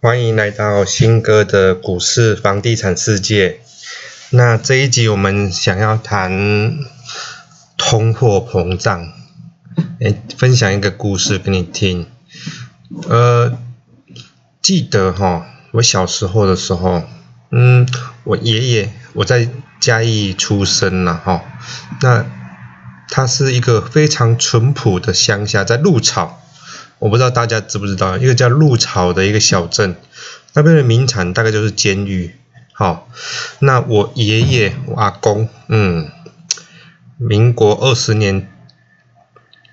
欢迎来到新哥的股市房地产世界。那这一集我们想要谈通货膨胀，哎，分享一个故事给你听。呃，记得哈，我小时候的时候，嗯，我爷爷我在嘉义出生了哈，那他是一个非常淳朴的乡下，在鹿草。我不知道大家知不知道，一个叫鹿草的一个小镇，那边的名产大概就是监狱。好，那我爷爷、我阿公，嗯，民国二十年，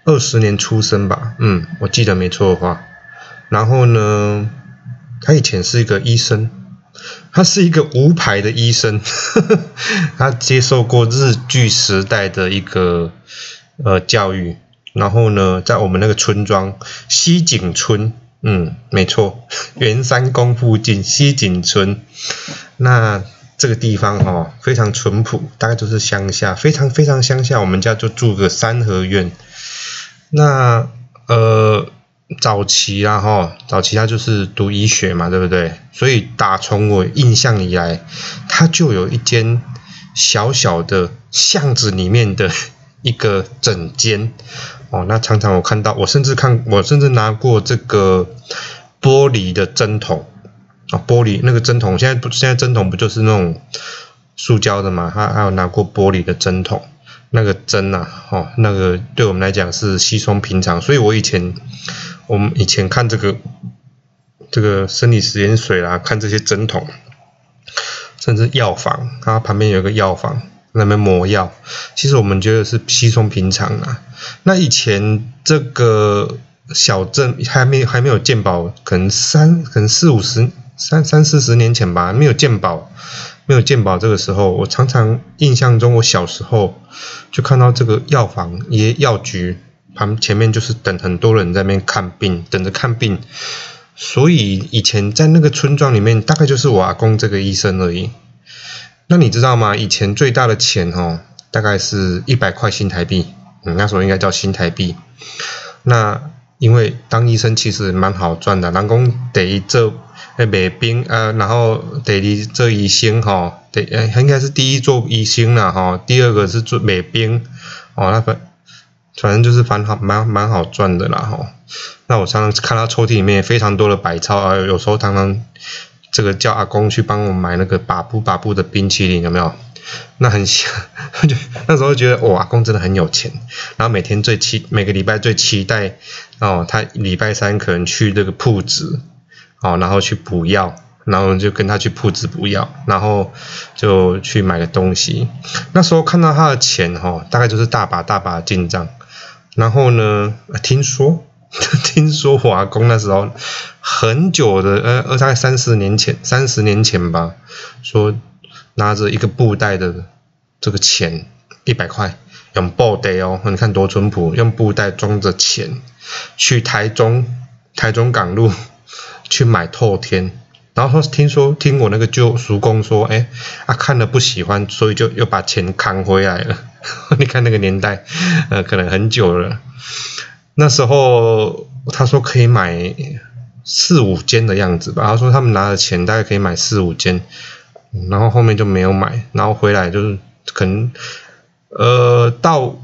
二十年出生吧，嗯，我记得没错的话。然后呢，他以前是一个医生，他是一个无牌的医生，他接受过日据时代的一个呃教育。然后呢，在我们那个村庄西井村，嗯，没错，元山宫附近西井村，那这个地方哦，非常淳朴，大概就是乡下，非常非常乡下。我们家就住个三合院。那呃，早期啊哈，早期他就是读医学嘛，对不对？所以打从我印象以来，他就有一间小小的巷子里面的一个整间。哦，那常常我看到，我甚至看，我甚至拿过这个玻璃的针筒啊，玻璃那个针筒，现在不，现在针筒不就是那种塑胶的嘛？还还有拿过玻璃的针筒，那个针呐，哦，那个对我们来讲是稀松平常。所以我以前，我们以前看这个这个生理食盐水啦，看这些针筒，甚至药房，它旁边有个药房。那边磨药，其实我们觉得是稀松平常啊。那以前这个小镇还没还没有鉴宝，可能三可能四五十三三四十年前吧，没有鉴宝，没有鉴宝。这个时候，我常常印象中，我小时候就看到这个药房、也药局旁前面就是等很多人在那边看病，等着看病。所以以前在那个村庄里面，大概就是我阿公这个医生而已。那你知道吗？以前最大的钱哦，大概是一百块新台币，嗯，那时候应该叫新台币。那因为当医生其实蛮好赚的，人工得一做诶卖冰呃，然后得一做医生哈，得诶应该是第一做医生啦哈，第二个是做卖冰哦，那反反正就是蛮好蛮蛮好赚的啦哈。那我常常看到抽屉里面非常多的百钞啊，有时候常常。这个叫阿公去帮我买那个把布把布的冰淇淋有没有？那很香，就 那时候觉得哇，阿公真的很有钱。然后每天最期每个礼拜最期待哦，他礼拜三可能去这个铺子哦，然后去补药，然后就跟他去铺子补药，然后就去买个东西。那时候看到他的钱哈，大概就是大把大把进账。然后呢，听说。听说我阿公那时候很久的，呃，呃，大概三十年前，三十年前吧，说拿着一个布袋的这个钱一百块，用布袋哦，你看多淳朴，用布袋装着钱去台中台中港路去买透天，然后说听说听我那个舅叔公说，哎，啊看了不喜欢，所以就又把钱扛回来了。你看那个年代，呃，可能很久了。那时候他说可以买四五间的样子吧，他说他们拿的钱大概可以买四五间，然后后面就没有买，然后回来就是可能呃到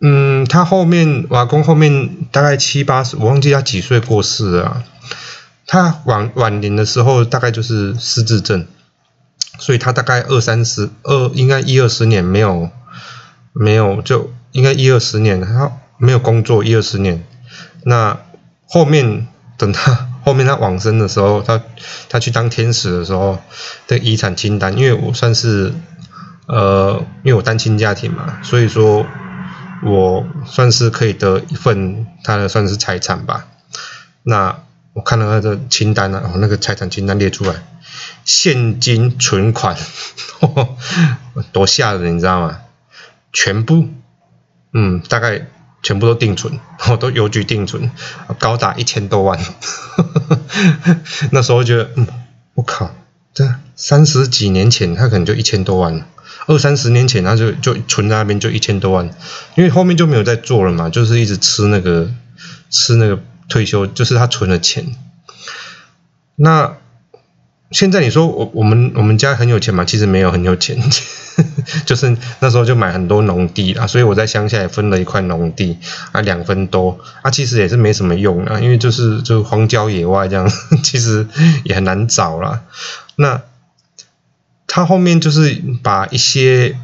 嗯他后面瓦工后面大概七八十，我忘记他几岁过世了，他晚晚年的时候大概就是失智症，所以他大概二三十二应该一二十年没有没有就应该一二十年他。没有工作一二十年，那后面等他 后面他往生的时候，他他去当天使的时候的遗产清单，因为我算是呃，因为我单亲家庭嘛，所以说我算是可以得一份他的算是财产吧。那我看到他的清单啊，那个财产清单列出来，现金存款 多吓人，你知道吗？全部，嗯，大概。全部都定存，我都邮局定存，高达一千多万。那时候觉得，嗯，我靠，这三十几年前他可能就一千多万，二三十年前他就就存在那边就一千多万，因为后面就没有再做了嘛，就是一直吃那个吃那个退休，就是他存的钱。那现在你说我我们我们家很有钱嘛？其实没有很有钱，就是那时候就买很多农地啦，所以我在乡下也分了一块农地啊，两分多啊，其实也是没什么用啊，因为就是就荒郊野外这样，其实也很难找啦。那他后面就是把一些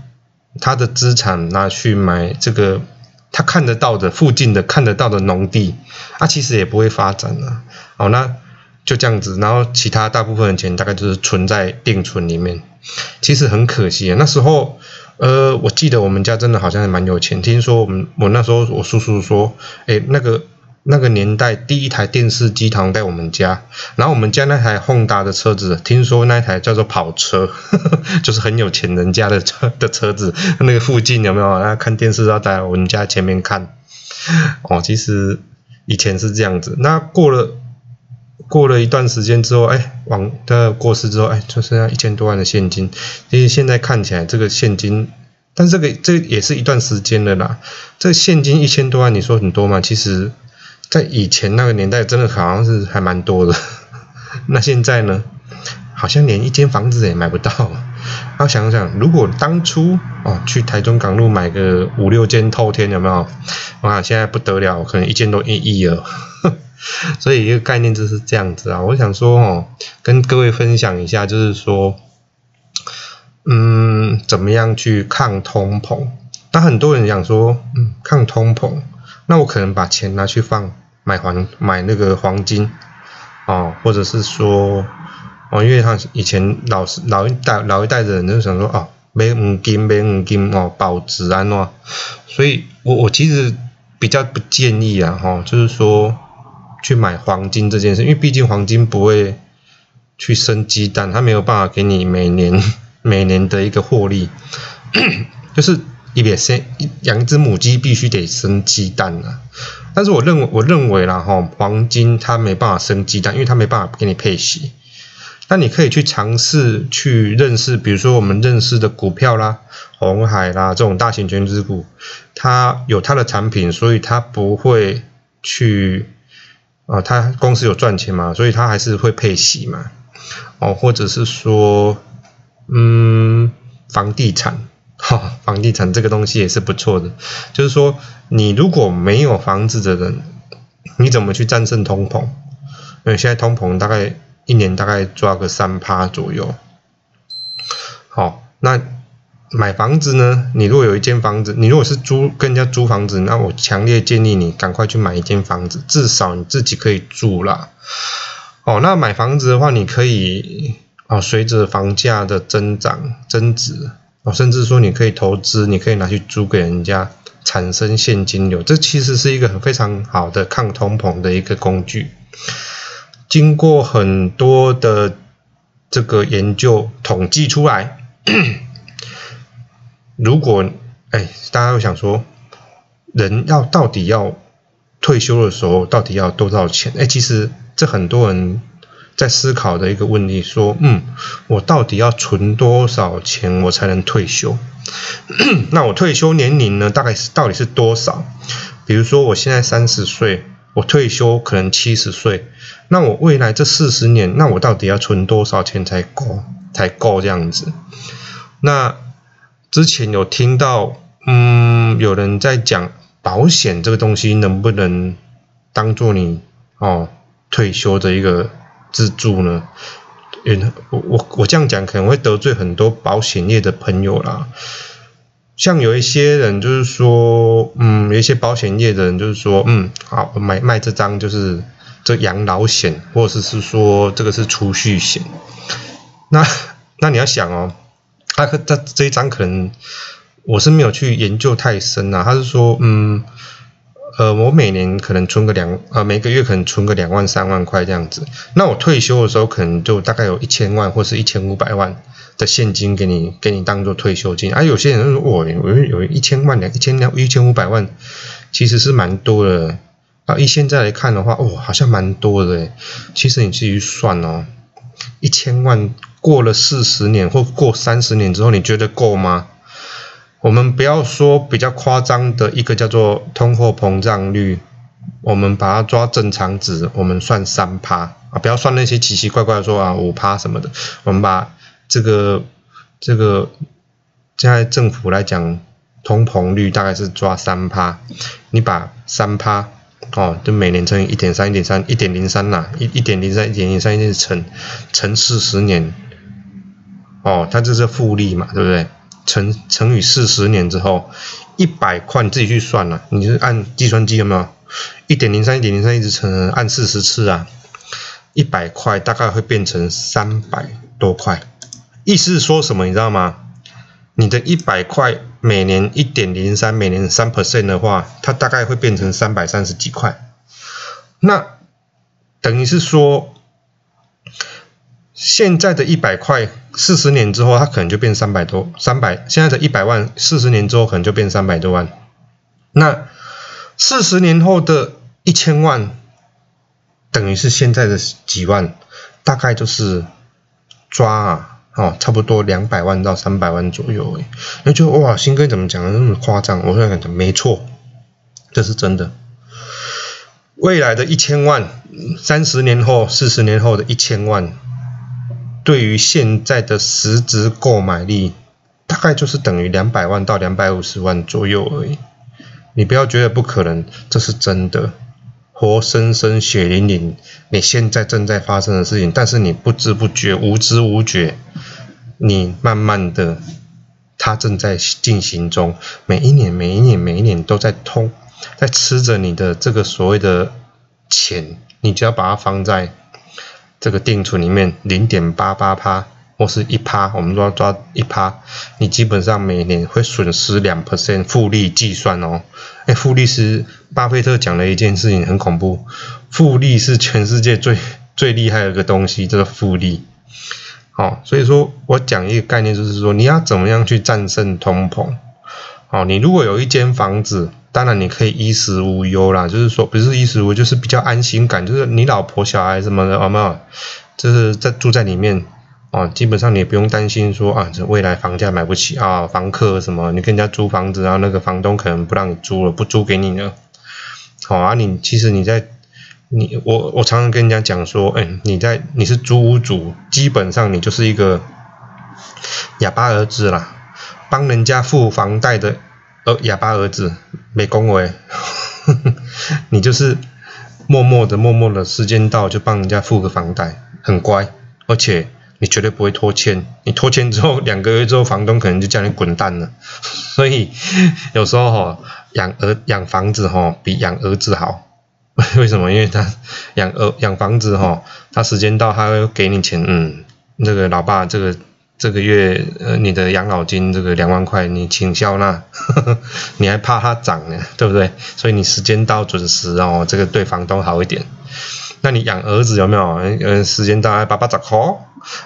他的资产拿去买这个他看得到的附近的看得到的农地啊，其实也不会发展啊。好，那。就这样子，然后其他大部分的钱大概就是存在定存里面，其实很可惜啊。那时候，呃，我记得我们家真的好像还蛮有钱。听说我们我那时候我叔叔说，哎，那个那个年代第一台电视机躺在我们家，然后我们家那台宏达的车子，听说那台叫做跑车，就是很有钱人家的车的车子。那个附近有没有啊？看电视要在我们家前面看。哦，其实以前是这样子。那过了。过了一段时间之后，哎，王的过世之后，哎，就剩下一千多万的现金。其实现在看起来，这个现金，但这个这也是一段时间了啦。这现金一千多万，你说很多吗？其实，在以前那个年代，真的好像是还蛮多的。那现在呢？好像连一间房子也买不到。要想想，如果当初哦去台中港路买个五六间透天，有没有？哇，现在不得了，可能一间都一亿了。所以一个概念就是这样子啊，我想说哦，跟各位分享一下，就是说，嗯，怎么样去抗通膨？那很多人讲说，嗯，抗通膨，那我可能把钱拿去放买黄买那个黄金，哦，或者是说，哦，因为他以前老是老一代老一代的人就想说，哦，买黄金买黄金哦，保值安喏，所以我我其实比较不建议啊，哈，就是说。去买黄金这件事，因为毕竟黄金不会去生鸡蛋，它没有办法给你每年 每年的一个获利，就是一边生养一只母鸡必须得生鸡蛋啊。但是我认为我认为啦哈，黄金它没办法生鸡蛋，因为它没办法给你配息。那你可以去尝试去认识，比如说我们认识的股票啦，红海啦这种大型全资股，它有它的产品，所以它不会去。啊，他公司有赚钱嘛，所以他还是会配息嘛，哦，或者是说，嗯，房地产，哈，房地产这个东西也是不错的。就是说，你如果没有房子的人，你怎么去战胜通膨？因为现在通膨大概一年大概抓个三趴左右，好，那。买房子呢？你如果有一间房子，你如果是租跟人家租房子，那我强烈建议你赶快去买一间房子，至少你自己可以住啦。哦，那买房子的话，你可以哦，随着房价的增长增值哦，甚至说你可以投资，你可以拿去租给人家，产生现金流，这其实是一个非常好的抗通膨的一个工具。经过很多的这个研究统计出来。如果哎，大家会想说，人要到底要退休的时候，到底要多少钱？哎，其实这很多人在思考的一个问题，说，嗯，我到底要存多少钱，我才能退休？那我退休年龄呢？大概是到底是多少？比如说我现在三十岁，我退休可能七十岁，那我未来这四十年，那我到底要存多少钱才够？才够这样子？那？之前有听到，嗯，有人在讲保险这个东西能不能当做你哦退休的一个支柱呢？嗯，我我我这样讲可能会得罪很多保险业的朋友啦。像有一些人就是说，嗯，有一些保险业的人就是说，嗯，好，买卖这张就是这养老险，或者是说这个是储蓄险。那那你要想哦。他他这一张可能我是没有去研究太深啊。他是说，嗯，呃，我每年可能存个两，呃，每个月可能存个两万三万块这样子。那我退休的时候可能就大概有一千万或是一千五百万的现金给你，给你当做退休金。啊，有些人说，我我有一千万两一千两一千五百万，其实是蛮多的啊。以现在来看的话，哦，好像蛮多的。其实你自己算哦，一千万。过了四十年或过三十年之后，你觉得够吗？我们不要说比较夸张的一个叫做通货膨胀率我们把它抓正常值，我们算三趴啊，不要算那些奇奇怪怪的说啊五趴什么的。我们把这个这个现在政府来讲，通膨率大概是抓三趴，你把三趴哦，就每年乘以一点三一点三一点零三呐，一一点零三一点零三一直乘乘四十年，哦，它这是复利嘛，对不对？乘乘以四十年之后，一百块你自己去算了，你是按计算机有没有？一点零三一点零三一直乘，按四十次啊，一百块大概会变成三百多块。意思是说什么？你知道吗？你的一百块每年一点零三，每年三 percent 的话，它大概会变成三百三十几块。那等于是说。现在的一百块，四十年之后，它可能就变三百多，三百。现在的一百万，四十年之后可能就变三百多万。那四十年后的一千万，等于是现在的几万，大概就是抓啊，哦，差不多两百万到三百万左右。哎，那就哇，新哥怎么讲的那么夸张？我在感觉没错，这是真的。未来的一千万，三十年后、四十年后的一千万。对于现在的实质购买力，大概就是等于两百万到两百五十万左右而已。你不要觉得不可能，这是真的，活生生血淋淋，你现在正在发生的事情。但是你不知不觉、无知无觉，你慢慢的，它正在进行中。每一年、每一年、每一年都在通，在吃着你的这个所谓的钱，你只要把它放在。这个定存里面零点八八趴或是一趴，我们都要抓一趴，你基本上每年会损失两 percent 复利计算哦。哎，复利是巴菲特讲的一件事情很恐怖，复利是全世界最最厉害的一个东西，这个复利。好，所以说我讲一个概念，就是说你要怎么样去战胜通膨。好，你如果有一间房子。当然你可以衣食无忧啦，就是说不是衣食无忧，就是比较安心感，就是你老婆小孩什么的，有没有？就是在住在里面哦，基本上你也不用担心说啊，这未来房价买不起啊，房客什么，你跟人家租房子，然后那个房东可能不让你租了，不租给你了。好啊，你其实你在你我我常常跟人家讲说，哎，你在你是租屋主，基本上你就是一个哑巴儿子啦，帮人家付房贷的。呃，哑巴儿子没恭维，你就是默默的、默默的，时间到就帮人家付个房贷，很乖，而且你绝对不会拖欠。你拖欠之后，两个月之后，房东可能就叫你滚蛋了。所以有时候哈，养儿养房子哈，比养儿子好。为什么？因为他养儿养房子哈，他时间到他会给你钱。嗯，那个老爸这个。这个月呃，你的养老金这个两万块，你请消纳，你还怕它涨呢，对不对？所以你时间到准时哦，这个对房东好一点。那你养儿子有没有？呃，时间到，爸爸找 call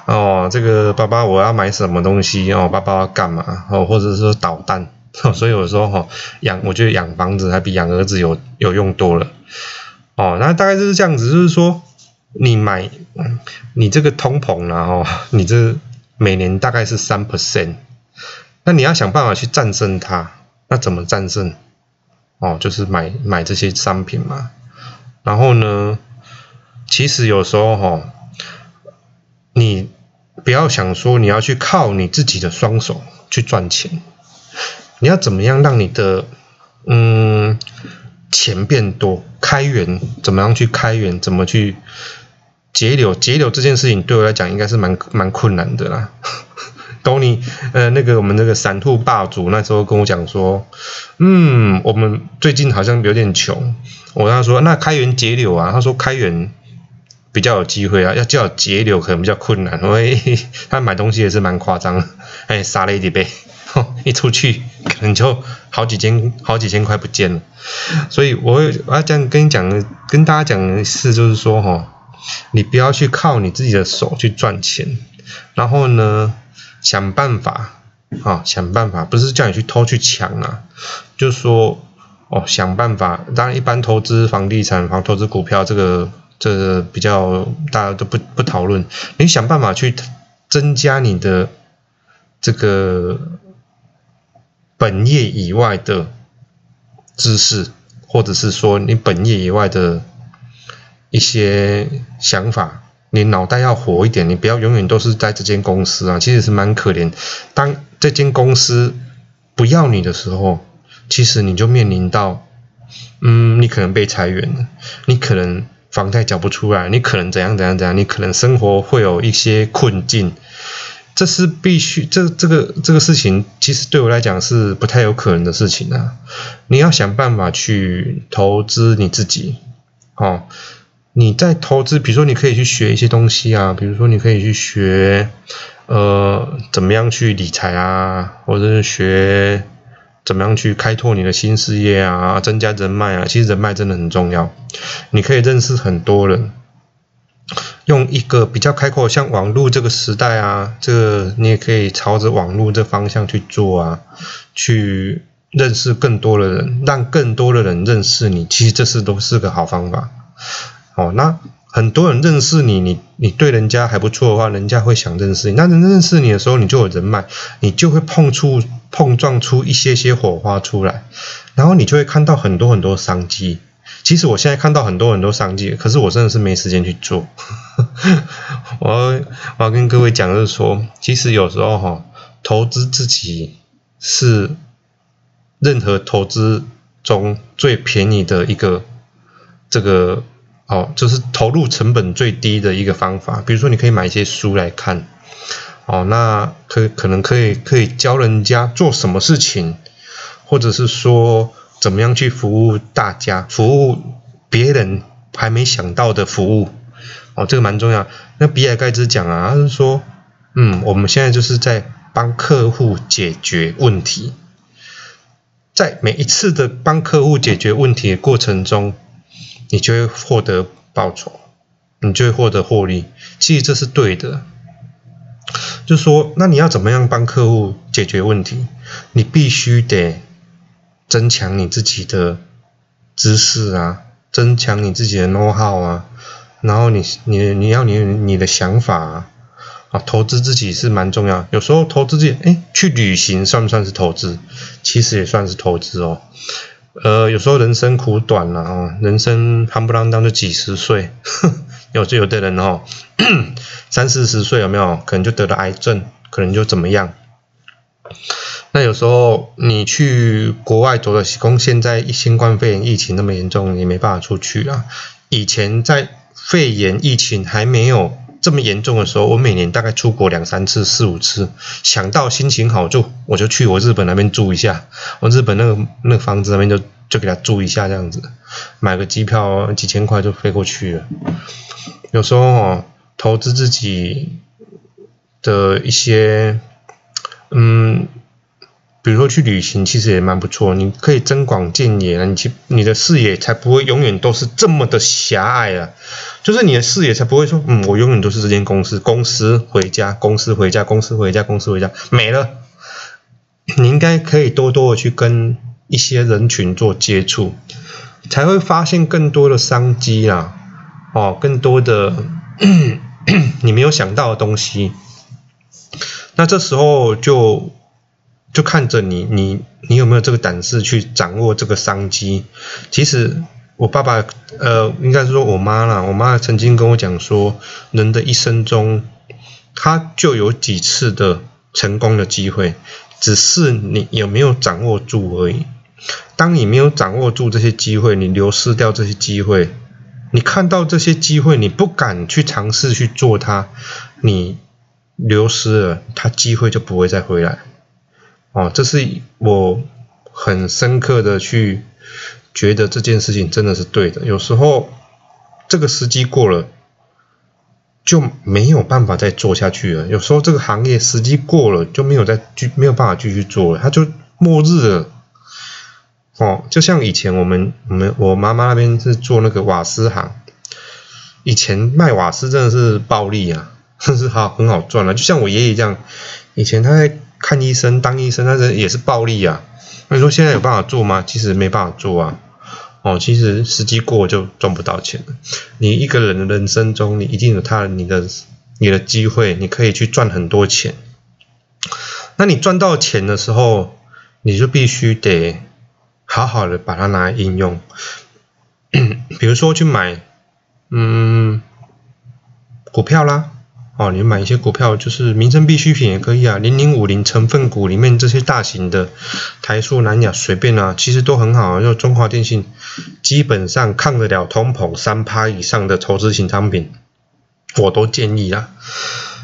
哦，这个爸爸我要买什么东西哦，爸爸要干嘛哦，或者是说捣蛋，所以有时候哈养，我觉得养房子还比养儿子有有用多了。哦，那大概就是这样子，就是说你买你这个通膨然后你这。每年大概是三 percent，那你要想办法去战胜它，那怎么战胜？哦，就是买买这些商品嘛。然后呢，其实有时候哈，你不要想说你要去靠你自己的双手去赚钱，你要怎么样让你的嗯钱变多？开源怎么样去开源？怎么去？节流，节流这件事情对我来讲应该是蛮蛮困难的啦。懂你，呃，那个我们那个散户霸主那时候跟我讲说，嗯，我们最近好像有点穷。我跟他说，那开源节流啊，他说开源比较有机会啊，要叫节流可能比较困难，因为 他买东西也是蛮夸张，哎，撒了一点呗，一出去可能就好几千好几千块不见了。所以我我要这样跟你讲，跟大家讲的是，就是说哈。你不要去靠你自己的手去赚钱，然后呢，想办法啊，想办法，不是叫你去偷去抢啊，就说哦，想办法。当然，一般投资房地产、房投资股票，这个这个比较大家都不不讨论。你想办法去增加你的这个本业以外的知识，或者是说你本业以外的一些想法，你脑袋要活一点，你不要永远都是在这间公司啊，其实是蛮可怜。当这间公司不要你的时候，其实你就面临到，嗯，你可能被裁员了，你可能房贷缴不出来，你可能怎样怎样怎样，你可能生活会有一些困境。这是必须，这这个这个事情，其实对我来讲是不太有可能的事情啊。你要想办法去投资你自己，哦，你在投资，比如说你可以去学一些东西啊，比如说你可以去学，呃，怎么样去理财啊，或者是学怎么样去开拓你的新事业啊，增加人脉啊。其实人脉真的很重要，你可以认识很多人。用一个比较开阔，像网络这个时代啊，这个你也可以朝着网络这方向去做啊，去认识更多的人，让更多的人认识你。其实这是都是个好方法。哦，那很多人认识你，你你对人家还不错的话，人家会想认识你。那人认识你的时候，你就有人脉，你就会碰触碰撞出一些些火花出来，然后你就会看到很多很多商机。其实我现在看到很多很多商机，可是我真的是没时间去做。我 要我要跟各位讲，就是说，其实有时候哈，投资自己是任何投资中最便宜的一个这个哦，就是投入成本最低的一个方法。比如说，你可以买一些书来看，哦，那可可能可以可以教人家做什么事情，或者是说。怎么样去服务大家，服务别人还没想到的服务，哦，这个蛮重要。那比尔盖茨讲啊，他是说，嗯，我们现在就是在帮客户解决问题，在每一次的帮客户解决问题的过程中，你就会获得报酬，你就会获得获利。其实这是对的，就说，那你要怎么样帮客户解决问题？你必须得。增强你自己的知识啊，增强你自己的 know how 啊，然后你你你要你你的想法啊，啊，投资自己是蛮重要。有时候投资自己，哎，去旅行算不算是投资？其实也算是投资哦。呃，有时候人生苦短了啊，人生夯不啷当就几十岁，有就有的人哦，三四十岁有没有？可能就得了癌症，可能就怎么样？那有时候你去国外走的工，现在新冠肺炎疫情那么严重，也没办法出去啊。以前在肺炎疫情还没有这么严重的时候，我每年大概出国两三次、四五次。想到心情好就我就去我日本那边住一下，我日本那个那个房子那边就就给他住一下这样子，买个机票几千块就飞过去了。有时候，投资自己的一些，嗯。比如说去旅行，其实也蛮不错。你可以增广见野，你去你的视野才不会永远都是这么的狭隘啊。就是你的视野才不会说，嗯，我永远都是这间公司，公司回家，公司回家，公司回家，公司回家没了。你应该可以多多的去跟一些人群做接触，才会发现更多的商机啊，哦，更多的 你没有想到的东西。那这时候就。就看着你，你你有没有这个胆识去掌握这个商机？其实我爸爸，呃，应该是说我妈啦，我妈曾经跟我讲说，人的一生中，他就有几次的成功的机会，只是你有没有掌握住而已。当你没有掌握住这些机会，你流失掉这些机会，你看到这些机会，你不敢去尝试去做它，你流失了，它机会就不会再回来。哦，这是我很深刻的去觉得这件事情真的是对的。有时候这个时机过了，就没有办法再做下去了。有时候这个行业时机过了，就没有再继没有办法继续做了，它就末日了。哦，就像以前我们我们我妈妈那边是做那个瓦斯行，以前卖瓦斯真的是暴利啊，真 是好很好赚了。就像我爷爷这样，以前他在。看医生当医生，那是也是暴利啊。那你说现在有办法做吗？其实没办法做啊。哦，其实时机过就赚不到钱了。你一个人的人生中，你一定有他你的你的机会，你可以去赚很多钱。那你赚到钱的时候，你就必须得好好的把它拿来应用，比如说去买，嗯，股票啦，哦，你买一些股票就是民生必需品也可以啊，零零五零成分股里面这些大型的台塑、南亚随便啊，其实都很好，就中华电信基本上抗得了通膨三趴以上的投资型商品，我都建议啊。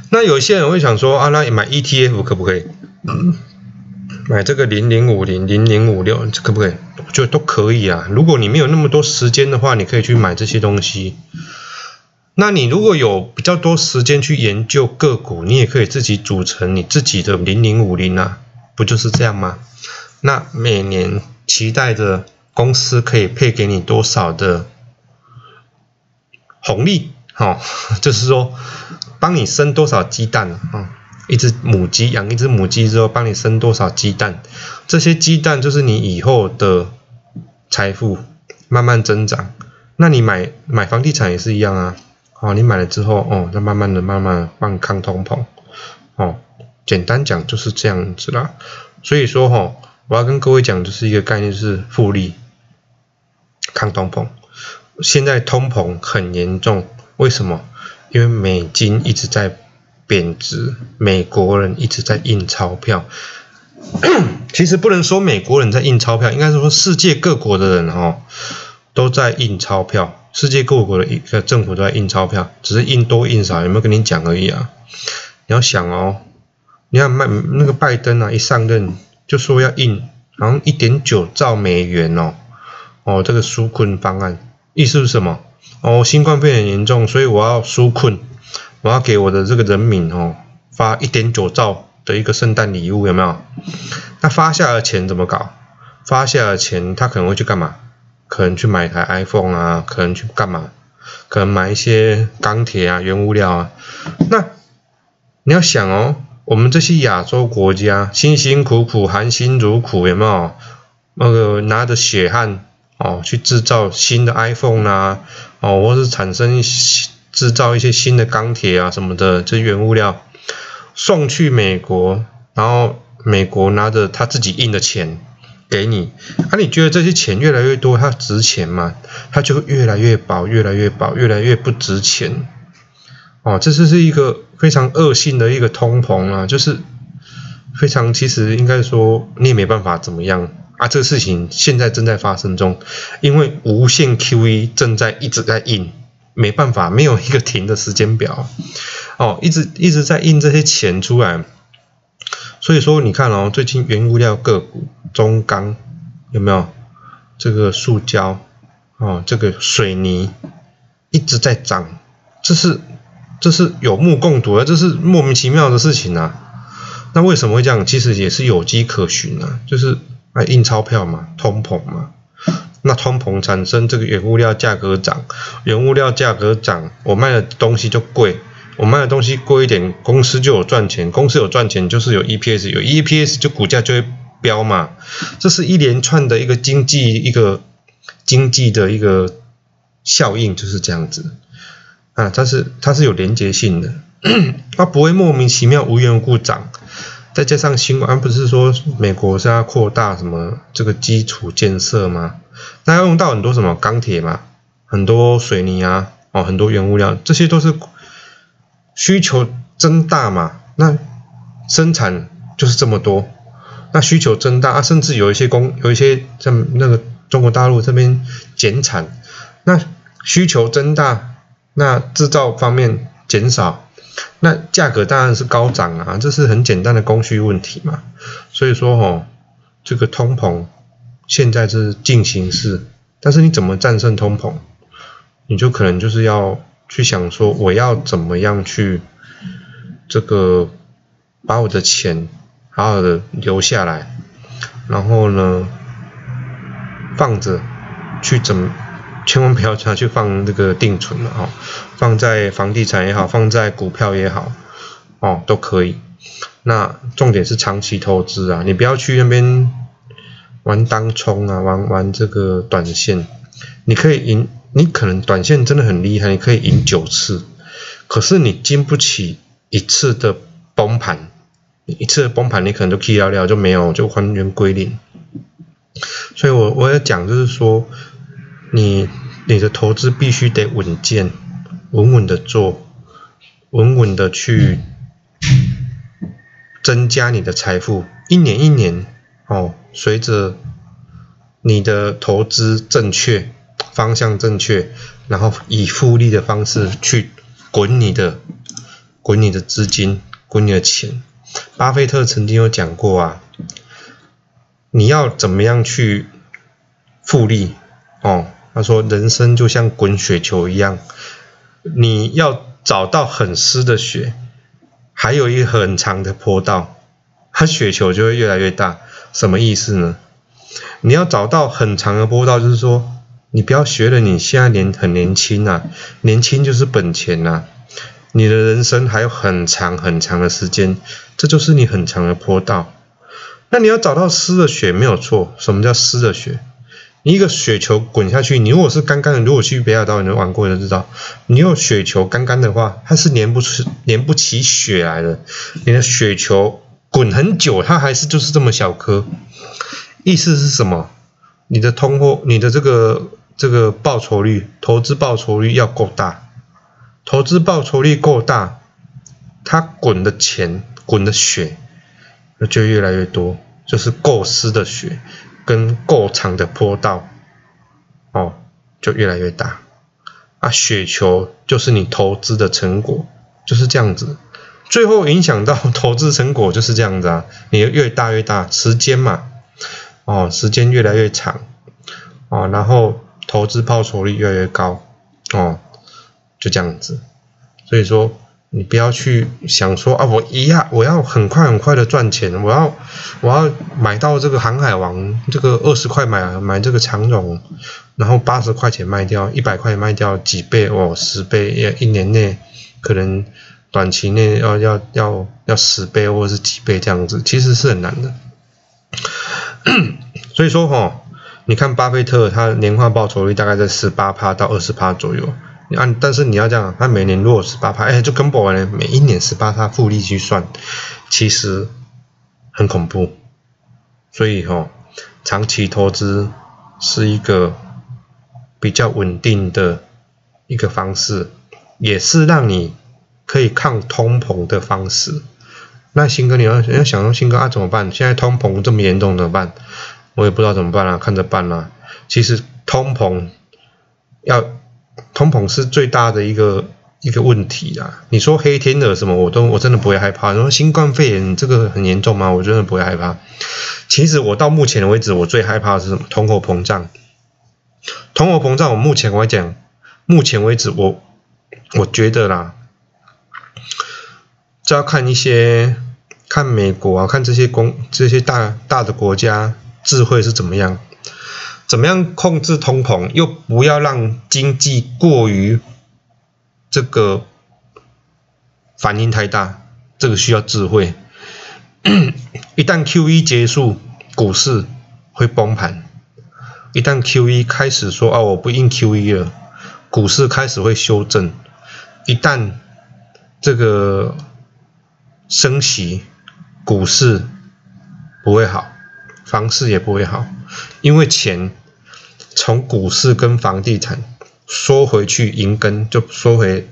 那有些人会想说啊，那买 ETF 可不可以？买这个零零五零零零五六，可不可以？我觉得都可以啊。如果你没有那么多时间的话，你可以去买这些东西。那你如果有比较多时间去研究个股，你也可以自己组成你自己的零零五零啊，不就是这样吗？那每年期待着公司可以配给你多少的红利？好，就是说帮你生多少鸡蛋啊？一只母鸡养一只母鸡之后，帮你生多少鸡蛋？这些鸡蛋就是你以后的财富慢慢增长。那你买买房地产也是一样啊。哦，你买了之后，哦，再慢慢的、慢慢帮抗通膨。哦，简单讲就是这样子啦。所以说，哈，我要跟各位讲，就是一个概念，是复利抗通膨。现在通膨很严重，为什么？因为美金一直在。贬值，美国人一直在印钞票。其实不能说美国人在印钞票，应该是说世界各国的人哈都在印钞票。世界各国的一个政府都在印钞票，只是印多印少有没有跟你讲而已啊？你要想哦，你看麦那个拜登啊，一上任就说要印好像一点九兆美元哦哦，这个纾困方案意思是什么？哦，新冠肺炎严重，所以我要纾困。我要给我的这个人民哦发一点九兆的一个圣诞礼物有没有？那发下的钱怎么搞？发下的钱他可能会去干嘛？可能去买台 iPhone 啊，可能去干嘛？可能买一些钢铁啊、原物料啊。那你要想哦，我们这些亚洲国家辛辛苦苦、含辛茹苦有没有？那个拿着血汗哦去制造新的 iPhone 啊，哦或是产生。制造一些新的钢铁啊什么的，这原物料送去美国，然后美国拿着他自己印的钱给你，啊，你觉得这些钱越来越多，它值钱吗？它就越来越薄，越来越薄，越来越不值钱。哦，这是是一个非常恶性的一个通膨啊，就是非常其实应该说你也没办法怎么样啊，这个事情现在正在发生中，因为无限 QE 正在一直在印。没办法，没有一个停的时间表，哦，一直一直在印这些钱出来，所以说你看哦，最近原物料个股，中钢有没有这个塑胶哦，这个水泥一直在涨，这是这是有目共睹的，这是莫名其妙的事情啊。那为什么会这样？其实也是有迹可循啊，就是啊印钞票嘛，通膨嘛。那通膨产生这个原物料价格涨，原物料价格涨，我卖的东西就贵，我卖的东西贵一点，公司就有赚钱，公司有赚钱就是有 EPS，有 EPS 就股价就会飙嘛，这是一连串的一个经济一个经济的一个效应就是这样子啊，它是它是有连接性的，它不会莫名其妙无缘无故涨。再加上新闻，不是说美国是要扩大什么这个基础建设吗？那要用到很多什么钢铁嘛，很多水泥啊，哦，很多原物料，这些都是需求增大嘛。那生产就是这么多，那需求增大啊，甚至有一些工，有一些像那个中国大陆这边减产，那需求增大，那制造方面减少。那价格当然是高涨啊，这是很简单的供需问题嘛。所以说哦，这个通膨现在是进行式，但是你怎么战胜通膨，你就可能就是要去想说，我要怎么样去这个把我的钱好好的留下来，然后呢放着去怎么。千万不要拿去放这个定存了哦，放在房地产也好，放在股票也好，哦都可以。那重点是长期投资啊，你不要去那边玩当冲啊，玩玩这个短线。你可以赢，你可能短线真的很厉害，你可以赢九次，可是你经不起一次的崩盘，一次崩盘你可能就 K 掉掉就没有，就还原归零。所以我我要讲就是说，你你的投资必须得稳健，稳稳的做，稳稳的去增加你的财富，一年一年哦，随着你的投资正确，方向正确，然后以复利的方式去滚你的滚你的资金，滚你的钱。巴菲特曾经有讲过啊，你要怎么样去复利哦？他说，人生就像滚雪球一样，你要找到很湿的雪，还有一个很长的坡道，它雪球就会越来越大。什么意思呢？你要找到很长的坡道，就是说，你不要学了，你现在年很年轻啊，年轻就是本钱呐。你的人生还有很长很长的时间，这就是你很长的坡道。那你要找到湿的雪没有错。什么叫湿的雪？你一个雪球滚下去，你如果是干干的，如果去北海道你玩过就知道，你有雪球干干的话，它是粘不出、粘不起雪来的。你的雪球滚很久，它还是就是这么小颗。意思是什么？你的通货，你的这个这个报酬率，投资报酬率要够大。投资报酬率够大，它滚的钱、滚的雪就越来越多，就是够湿的雪跟够长的坡道，哦，就越来越大。啊，雪球就是你投资的成果，就是这样子。最后影响到投资成果就是这样子啊，你越大越大，时间嘛，哦，时间越来越长，哦，然后投资报酬率越来越高，哦。就这样子，所以说你不要去想说啊，我一下我要很快很快的赚钱，我要我要买到这个航海王，这个二十块买买这个长荣，然后八十块钱卖掉，一百块钱卖掉几倍哦，十倍，一一年内可能短期内要要要要十倍或者是几倍这样子，其实是很难的。所以说哈，你看巴菲特他年化报酬率大概在十八趴到二十趴左右。按，但是你要这样，他每年如果十八趴，哎，就跟我呢，每一年十八趴复利去算，其实很恐怖。所以哈，长期投资是一个比较稳定的一个方式，也是让你可以抗通膨的方式。那新哥，你要要想说，新哥啊怎么办？现在通膨这么严重怎么办？我也不知道怎么办了，看着办啦。其实通膨要。通膨是最大的一个一个问题啊！你说黑天鹅什么，我都我真的不会害怕。你说新冠肺炎这个很严重吗？我真的不会害怕。其实我到目前为止，我最害怕的是什么？通货膨胀。通货膨胀，我目前来讲，目前为止，我我觉得啦，就要看一些看美国啊，看这些公这些大大的国家智慧是怎么样。怎么样控制通膨，又不要让经济过于这个反应太大？这个需要智慧。一旦 Q E 结束，股市会崩盘；一旦 Q E 开始说啊，我不印 Q E 了，股市开始会修正；一旦这个升息，股市不会好。房市也不会好，因为钱从股市跟房地产缩回去银根就缩回，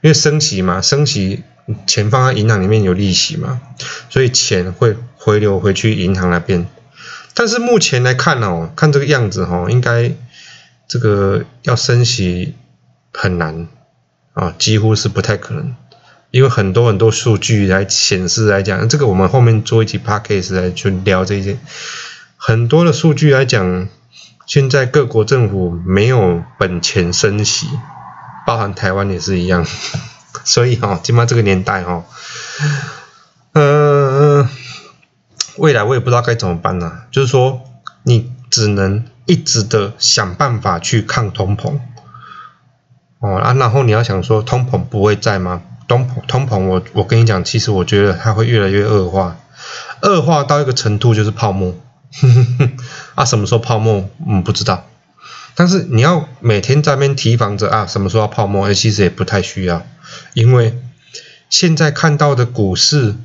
因为升息嘛，升息钱放在银行里面有利息嘛，所以钱会回流回去银行那边。但是目前来看哦，看这个样子哈，应该这个要升息很难啊，几乎是不太可能。因为很多很多数据来显示来讲，这个我们后面做一期 podcast 来去聊这些。很多的数据来讲，现在各国政府没有本钱升息，包含台湾也是一样。所以哈，起码这个年代哈，呃，未来我也不知道该怎么办呢。就是说，你只能一直的想办法去抗通膨。哦啊，然后你要想说，通膨不会在吗？通膨，通膨，我我跟你讲，其实我觉得它会越来越恶化，恶化到一个程度就是泡沫。啊，什么时候泡沫？嗯，不知道。但是你要每天在那边提防着啊，什么时候要泡沫？哎，其实也不太需要，因为现在看到的股市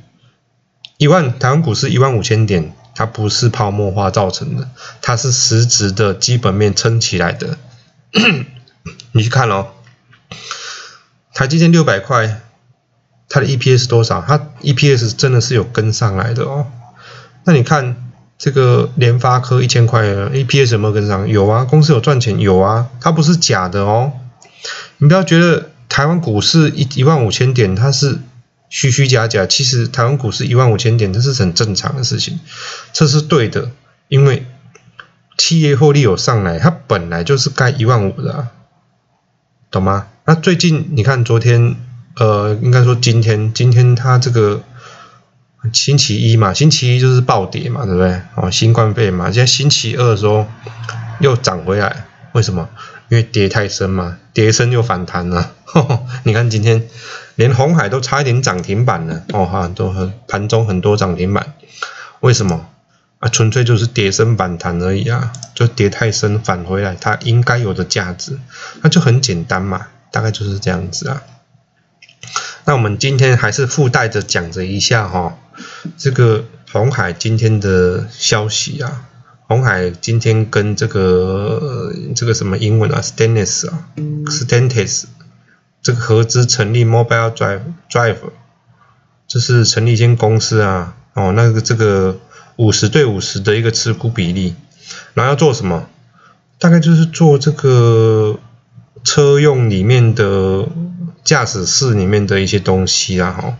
一万，台湾股市一万五千点，它不是泡沫化造成的，它是实质的基本面撑起来的。你去看哦，台积电六百块，它的 EPS 多少？它 EPS 真的是有跟上来的哦。那你看这个联发科一千块，EPS 有没有跟上？有啊，公司有赚钱，有啊，它不是假的哦。你不要觉得台湾股市一一万五千点，它是。虚虚假假，其实台湾股市一万五千点，这是很正常的事情，这是对的，因为企业获利有上来，它本来就是该一万五的，懂吗？那最近你看，昨天，呃，应该说今天，今天它这个星期一嘛，星期一就是暴跌嘛，对不对？哦，新冠肺炎嘛，现在星期二的时候又涨回来，为什么？因为跌太深嘛，跌深又反弹了。你看今天连红海都差一点涨停板了，哦哈，都很盘中很多涨停板，为什么？啊，纯粹就是跌深反弹而已啊，就跌太深返回来，它应该有的价值，那就很简单嘛，大概就是这样子啊。那我们今天还是附带着讲着一下哈，这个红海今天的消息啊。红海今天跟这个这个什么英文啊，Stannis 啊，Stantis 这个合资成立 Mobile Drive Drive，就是成立一间公司啊，哦，那个这个五十对五十的一个持股比例，然后要做什么？大概就是做这个车用里面的驾驶室里面的一些东西啊，哈，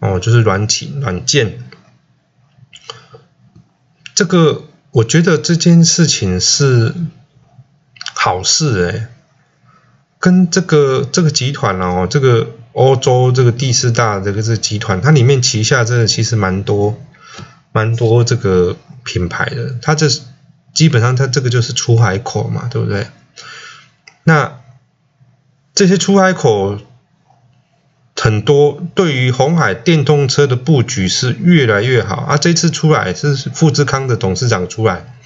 哦，就是软体软件，这个。我觉得这件事情是好事哎，跟这个这个集团哦，这个欧洲这个第四大这个这集团，它里面旗下真的其实蛮多蛮多这个品牌的，它这基本上它这个就是出海口嘛，对不对？那这些出海口。很多对于红海电动车的布局是越来越好啊！这次出来是富士康的董事长出来，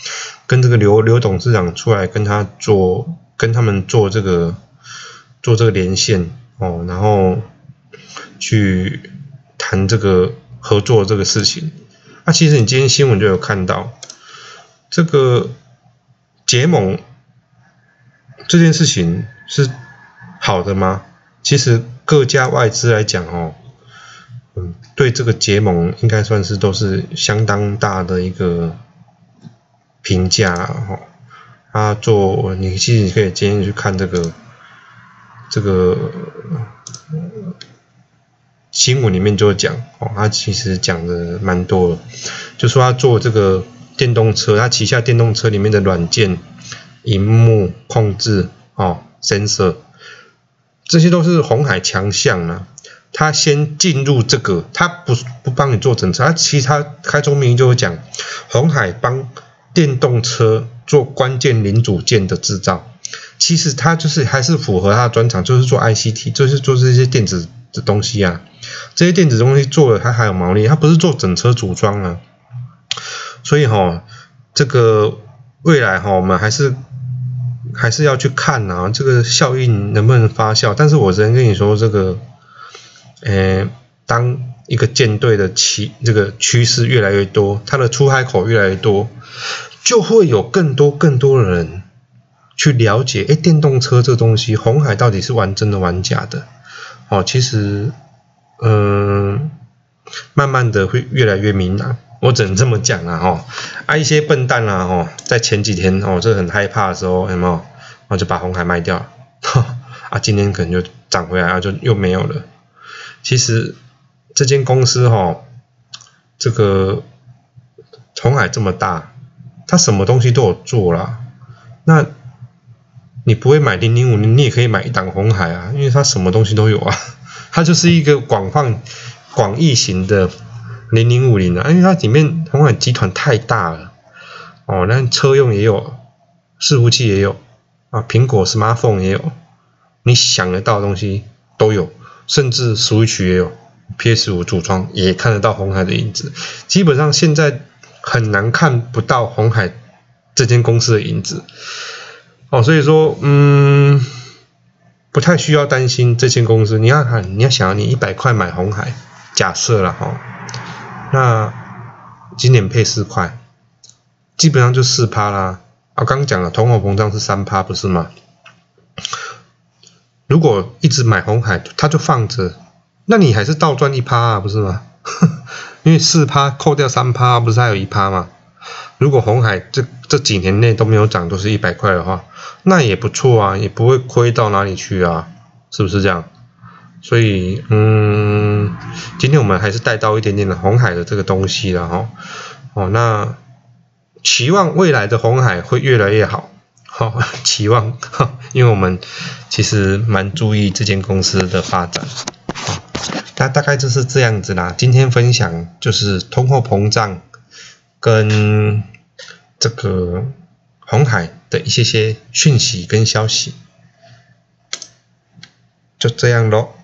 跟这个刘刘董事长出来跟他做，跟他们做这个做这个连线哦，然后去谈这个合作这个事情。那其实你今天新闻就有看到，这个结盟这件事情是好的吗？其实。各家外资来讲哦，嗯，对这个结盟应该算是都是相当大的一个评价哦。他做你其实可以今天去看这个这个新闻里面就讲哦，他其实讲的蛮多的，就说他做这个电动车，他旗下电动车里面的软件、荧幕控制哦，sensor。这些都是红海强项啊！他先进入这个，他不不帮你做整车，他其他开宗明就会讲，红海帮电动车做关键零组件的制造。其实他就是还是符合他的专长，就是做 ICT，就是做这些电子的东西啊。这些电子东西做了，他还有毛利，他不是做整车组装啊。所以哈，这个未来哈，我们还是。还是要去看啊，这个效应能不能发酵？但是我只能跟你说，这个，呃，当一个舰队的趋这个趋势越来越多，它的出海口越来越多，就会有更多更多的人去了解，哎，电动车这东西，红海到底是玩真的玩假的？哦，其实，嗯，慢慢的会越来越明朗。我只能这么讲啊，哈，啊一些笨蛋啊，哈，在前几天哦，这很害怕的时候，有没有？我就把红海卖掉，啊，今天可能就涨回来，啊，就又没有了。其实这间公司哈，这个红海这么大，它什么东西都有做啦。那你不会买零零五，你也可以买一档红海啊，因为它什么东西都有啊，它就是一个广泛广义型的。零零五零的，因为它里面红海集团太大了哦，那车用也有，伺服器也有啊，苹果 smartphone 也有，你想得到的东西都有，甚至 Switch 也有，PS 五组装也看得到红海的影子，基本上现在很难看不到红海这间公司的影子哦，所以说嗯，不太需要担心这间公司。你要看，你要想，你一百块买红海，假设了哈。那今年配四块，基本上就四趴啦。啊，刚刚讲了通货膨胀是三趴，不是吗？如果一直买红海，它就放着，那你还是倒赚一趴啊，不是吗？因为四趴扣掉三趴，不是还有一趴吗？如果红海这这几年内都没有涨，都是一百块的话，那也不错啊，也不会亏到哪里去啊，是不是这样？所以，嗯，今天我们还是带到一点点的红海的这个东西了哈。哦，那期望未来的红海会越来越好，好 期望，因为我们其实蛮注意这间公司的发展。那大概就是这样子啦。今天分享就是通货膨胀跟这个红海的一些些讯息跟消息，就这样咯。